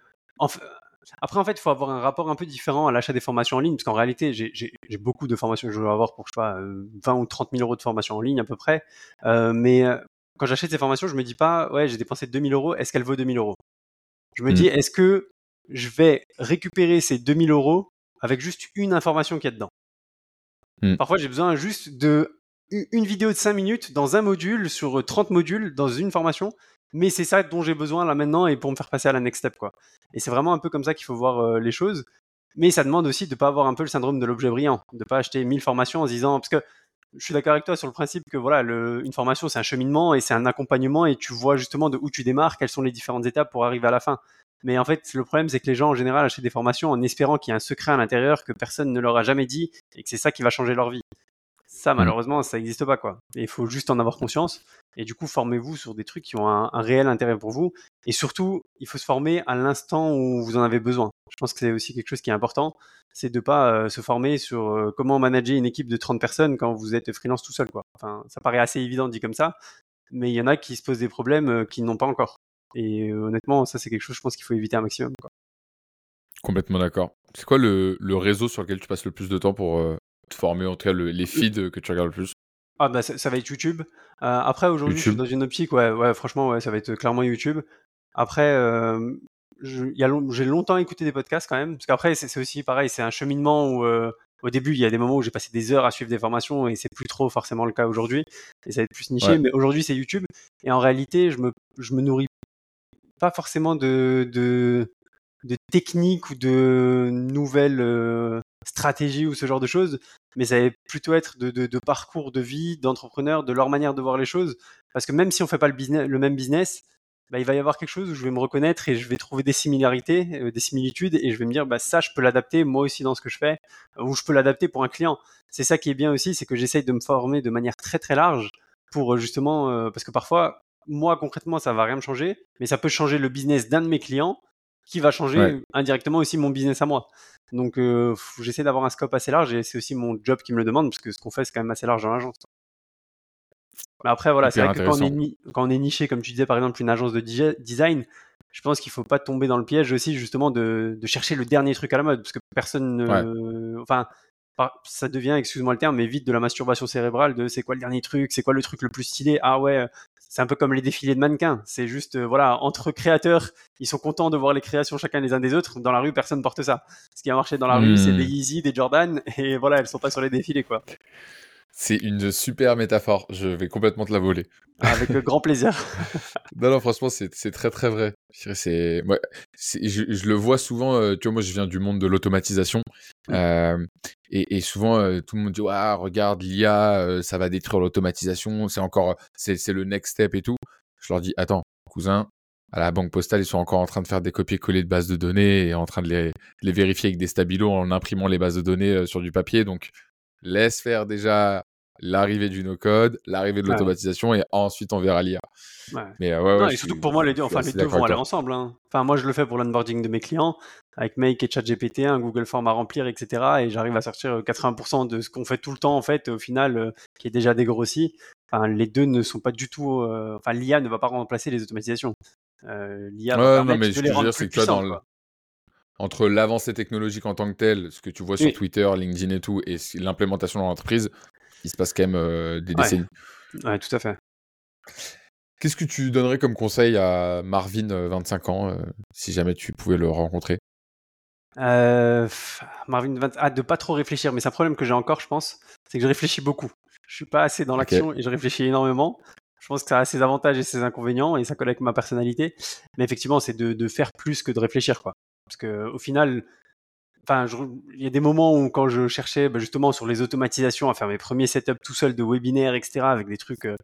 après, en fait, il faut avoir un rapport un peu différent à l'achat des formations en ligne, parce qu'en réalité, j'ai beaucoup de formations que je veux avoir pour, je sais pas, 20 ou 30 000 euros de formation en ligne à peu près. Euh, mais euh, quand j'achète ces formations, je me dis pas, ouais, j'ai dépensé 2000 euros, est-ce qu'elle vaut 2000 euros? Je me mmh. dis, est-ce que je vais récupérer ces 2000 euros avec juste une information qu'il y a dedans? Mmh. Parfois, j'ai besoin juste de une vidéo de 5 minutes dans un module sur 30 modules dans une formation mais c'est ça dont j'ai besoin là maintenant et pour me faire passer à la next step quoi. Et c'est vraiment un peu comme ça qu'il faut voir euh, les choses. Mais ça demande aussi de ne pas avoir un peu le syndrome de l'objet brillant, de ne pas acheter 1000 formations en se disant parce que je suis d'accord avec toi sur le principe que voilà, une formation c'est un cheminement et c'est un accompagnement et tu vois justement de où tu démarres, quelles sont les différentes étapes pour arriver à la fin. Mais en fait, le problème c'est que les gens en général achètent des formations en espérant qu'il y a un secret à l'intérieur que personne ne leur a jamais dit et que c'est ça qui va changer leur vie. Ça, mmh. malheureusement, ça n'existe pas, quoi. il faut juste en avoir conscience. Et du coup, formez-vous sur des trucs qui ont un, réel intérêt pour vous. Et surtout, il faut se former à l'instant où vous en avez besoin. Je pense que c'est aussi quelque chose qui est important. C'est de pas euh, se former sur euh, comment manager une équipe de 30 personnes quand vous êtes freelance tout seul, quoi. Enfin, ça paraît assez évident dit comme ça. Mais il y en a qui se posent des problèmes euh, qu'ils n'ont pas encore. Et honnêtement, ça, c'est quelque chose, je pense qu'il faut éviter un maximum, quoi. Complètement d'accord. C'est quoi le, le, réseau sur lequel tu passes le plus de temps pour former, en tout cas les feeds que tu regardes le plus. Ah bah ça, va être YouTube. Euh, après aujourd'hui je suis dans une optique, ouais, ouais franchement ouais, ça va être clairement YouTube. Après, euh, j'ai longtemps écouté des podcasts quand même, parce qu'après c'est aussi pareil, c'est un cheminement où euh, au début il y a des moments où j'ai passé des heures à suivre des formations et c'est plus trop forcément le cas aujourd'hui, et ça va être plus niché, mais aujourd'hui c'est YouTube, et en réalité je me, je me nourris pas forcément de, de, de techniques ou de nouvelles stratégie ou ce genre de choses, mais ça va plutôt être de, parcours de vie, d'entrepreneurs, de leur manière de voir les choses. Parce que même si on fait pas le, business, le même business, bah, il va y avoir quelque chose où je vais me reconnaître et je vais trouver des similarités, euh, des similitudes, et je vais me dire, bah, ça, je peux l'adapter moi aussi dans ce que je fais, ou je peux l'adapter pour un client. C'est ça qui est bien aussi, c'est que j'essaye de me former de manière très très large pour euh, justement, euh, parce que parfois, moi concrètement, ça va rien me changer, mais ça peut changer le business d'un de mes clients qui va changer indirectement aussi mon business à moi. Donc euh, j'essaie d'avoir un scope assez large et c'est aussi mon job qui me le demande parce que ce qu'on fait c'est quand même assez large dans l'agence. Mais après, voilà, c'est vrai que quand on, est quand on, est niché, comme tu disais, par exemple, une agence de design, je pense qu'il faut pas tomber dans le piège aussi, justement, de, de chercher le dernier truc à la mode, parce que personne ne. Enfin, ça devient, excuse-moi le terme, mais vite de la masturbation cérébrale de c'est quoi le dernier truc, c'est quoi le truc le plus stylé? Ah ouais, c'est un peu comme les défilés de mannequins. C'est juste, euh, voilà, entre créateurs, ils sont contents de voir les créations chacun les uns des autres. Dans la rue, personne porte ça. Ce qui a marché dans la rue, c'est hmm. des Yeezy, des Jordan, et voilà, elles sont pas sur les défilés, quoi. C'est une super métaphore. Je vais complètement te la voler. Avec grand plaisir. non, non, franchement, c'est très, très vrai. C'est, je, le vois souvent. Euh, tu vois, moi, je viens du monde de l'automatisation. Euh, et, souvent, euh, tout le monde dit regarde, l'IA, ça va détruire l'automatisation. C'est encore, c'est le next step et tout. Je leur dis attends, cousin, à la banque postale, ils sont encore en train de faire des copier-coller de bases de données et en train de les, les vérifier avec des stabilos en imprimant les bases de données sur du papier. Donc, laisse faire déjà l'arrivée du no-code, l'arrivée de l'automatisation et ensuite on verra l'IA. Mais euh, ouais, ouais, et surtout que pour moi, les deux, enfin, les deux vont aller ensemble. Hein. Enfin, moi, je le fais pour l'onboarding de mes clients avec Make et ChatGPT, un Google Form à remplir, etc. Et j'arrive à sortir 80% euh, de ce qu'on fait tout le temps, en fait, au final, euh, qui est déjà dégrossi. Enfin, les deux ne sont pas du tout. Enfin, l'IA ne va pas remplacer les automatisations. L'IA va non, mais de les rendre plus puissants, dans entre l'avancée technologique en tant que telle, ce que tu vois sur Twitter, LinkedIn et tout, et l'implémentation dans l'entreprise, il se passe quand même euh, des décennies. Ouais, tout à fait. Qu'est-ce que tu donnerais comme conseil à Marvin, 25 euh, ans, euh, si jamais tu pouvais le rencontrer? Marvin, 20... ah, de pas trop réfléchir, mais c'est un problème que j'ai encore, je pense, c'est que je réfléchis beaucoup. Je suis pas assez dans l'action et je réfléchis énormément. Je pense que ça a ses avantages et ses inconvénients et ça colle avec ma personnalité. Mais effectivement, c'est de, de, faire plus que de réfléchir, quoi. Parce que au final, enfin, il y a des moments où quand je cherchais bah, justement sur les automatisations à faire mes premiers setups tout seul de webinaires, etc., avec des trucs euh,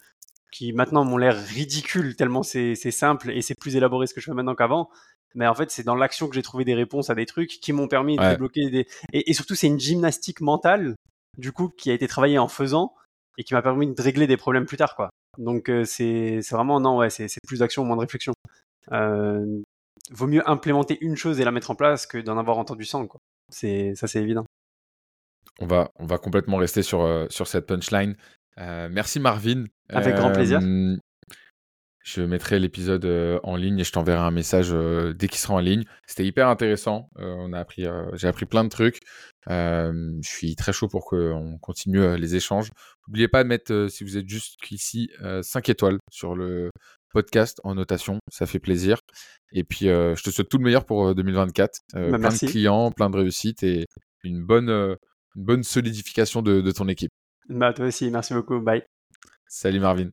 qui maintenant m'ont l'air ridicules tellement c'est simple et c'est plus élaboré ce que je fais maintenant qu'avant. Mais en fait, c'est dans l'action que j'ai trouvé des réponses à des trucs qui m'ont permis de débloquer des. Et, surtout, c'est une gymnastique mentale, du coup, qui a été travaillée en faisant et qui m'a permis de régler des problèmes plus tard, quoi. Donc, euh, c'est vraiment, non, ouais, c'est plus d'action, moins de réflexion. Euh, vaut mieux implémenter une chose et la mettre en place que d'en avoir entendu 100. Quoi. C'est, ça, c'est évident. On va, on va complètement rester sur, euh, sur cette punchline. Euh, merci Marvin. Avec grand plaisir. Je mettrai l'épisode euh, en ligne et je t'enverrai un message dès qu'il sera en ligne. C'était hyper intéressant. on a appris, j'ai appris plein de trucs. je suis très chaud pour qu'on continue les échanges. N'oubliez pas de mettre, si vous êtes juste ici, 5 étoiles sur le podcast en notation. Ça fait plaisir. Et puis, euh, je te souhaite tout le meilleur pour 2024. Euh, euh, bah, plein de clients, plein de réussites et une bonne, une bonne solidification de, de ton équipe. Bah, toi aussi, merci beaucoup. Bye. Salut Marvin.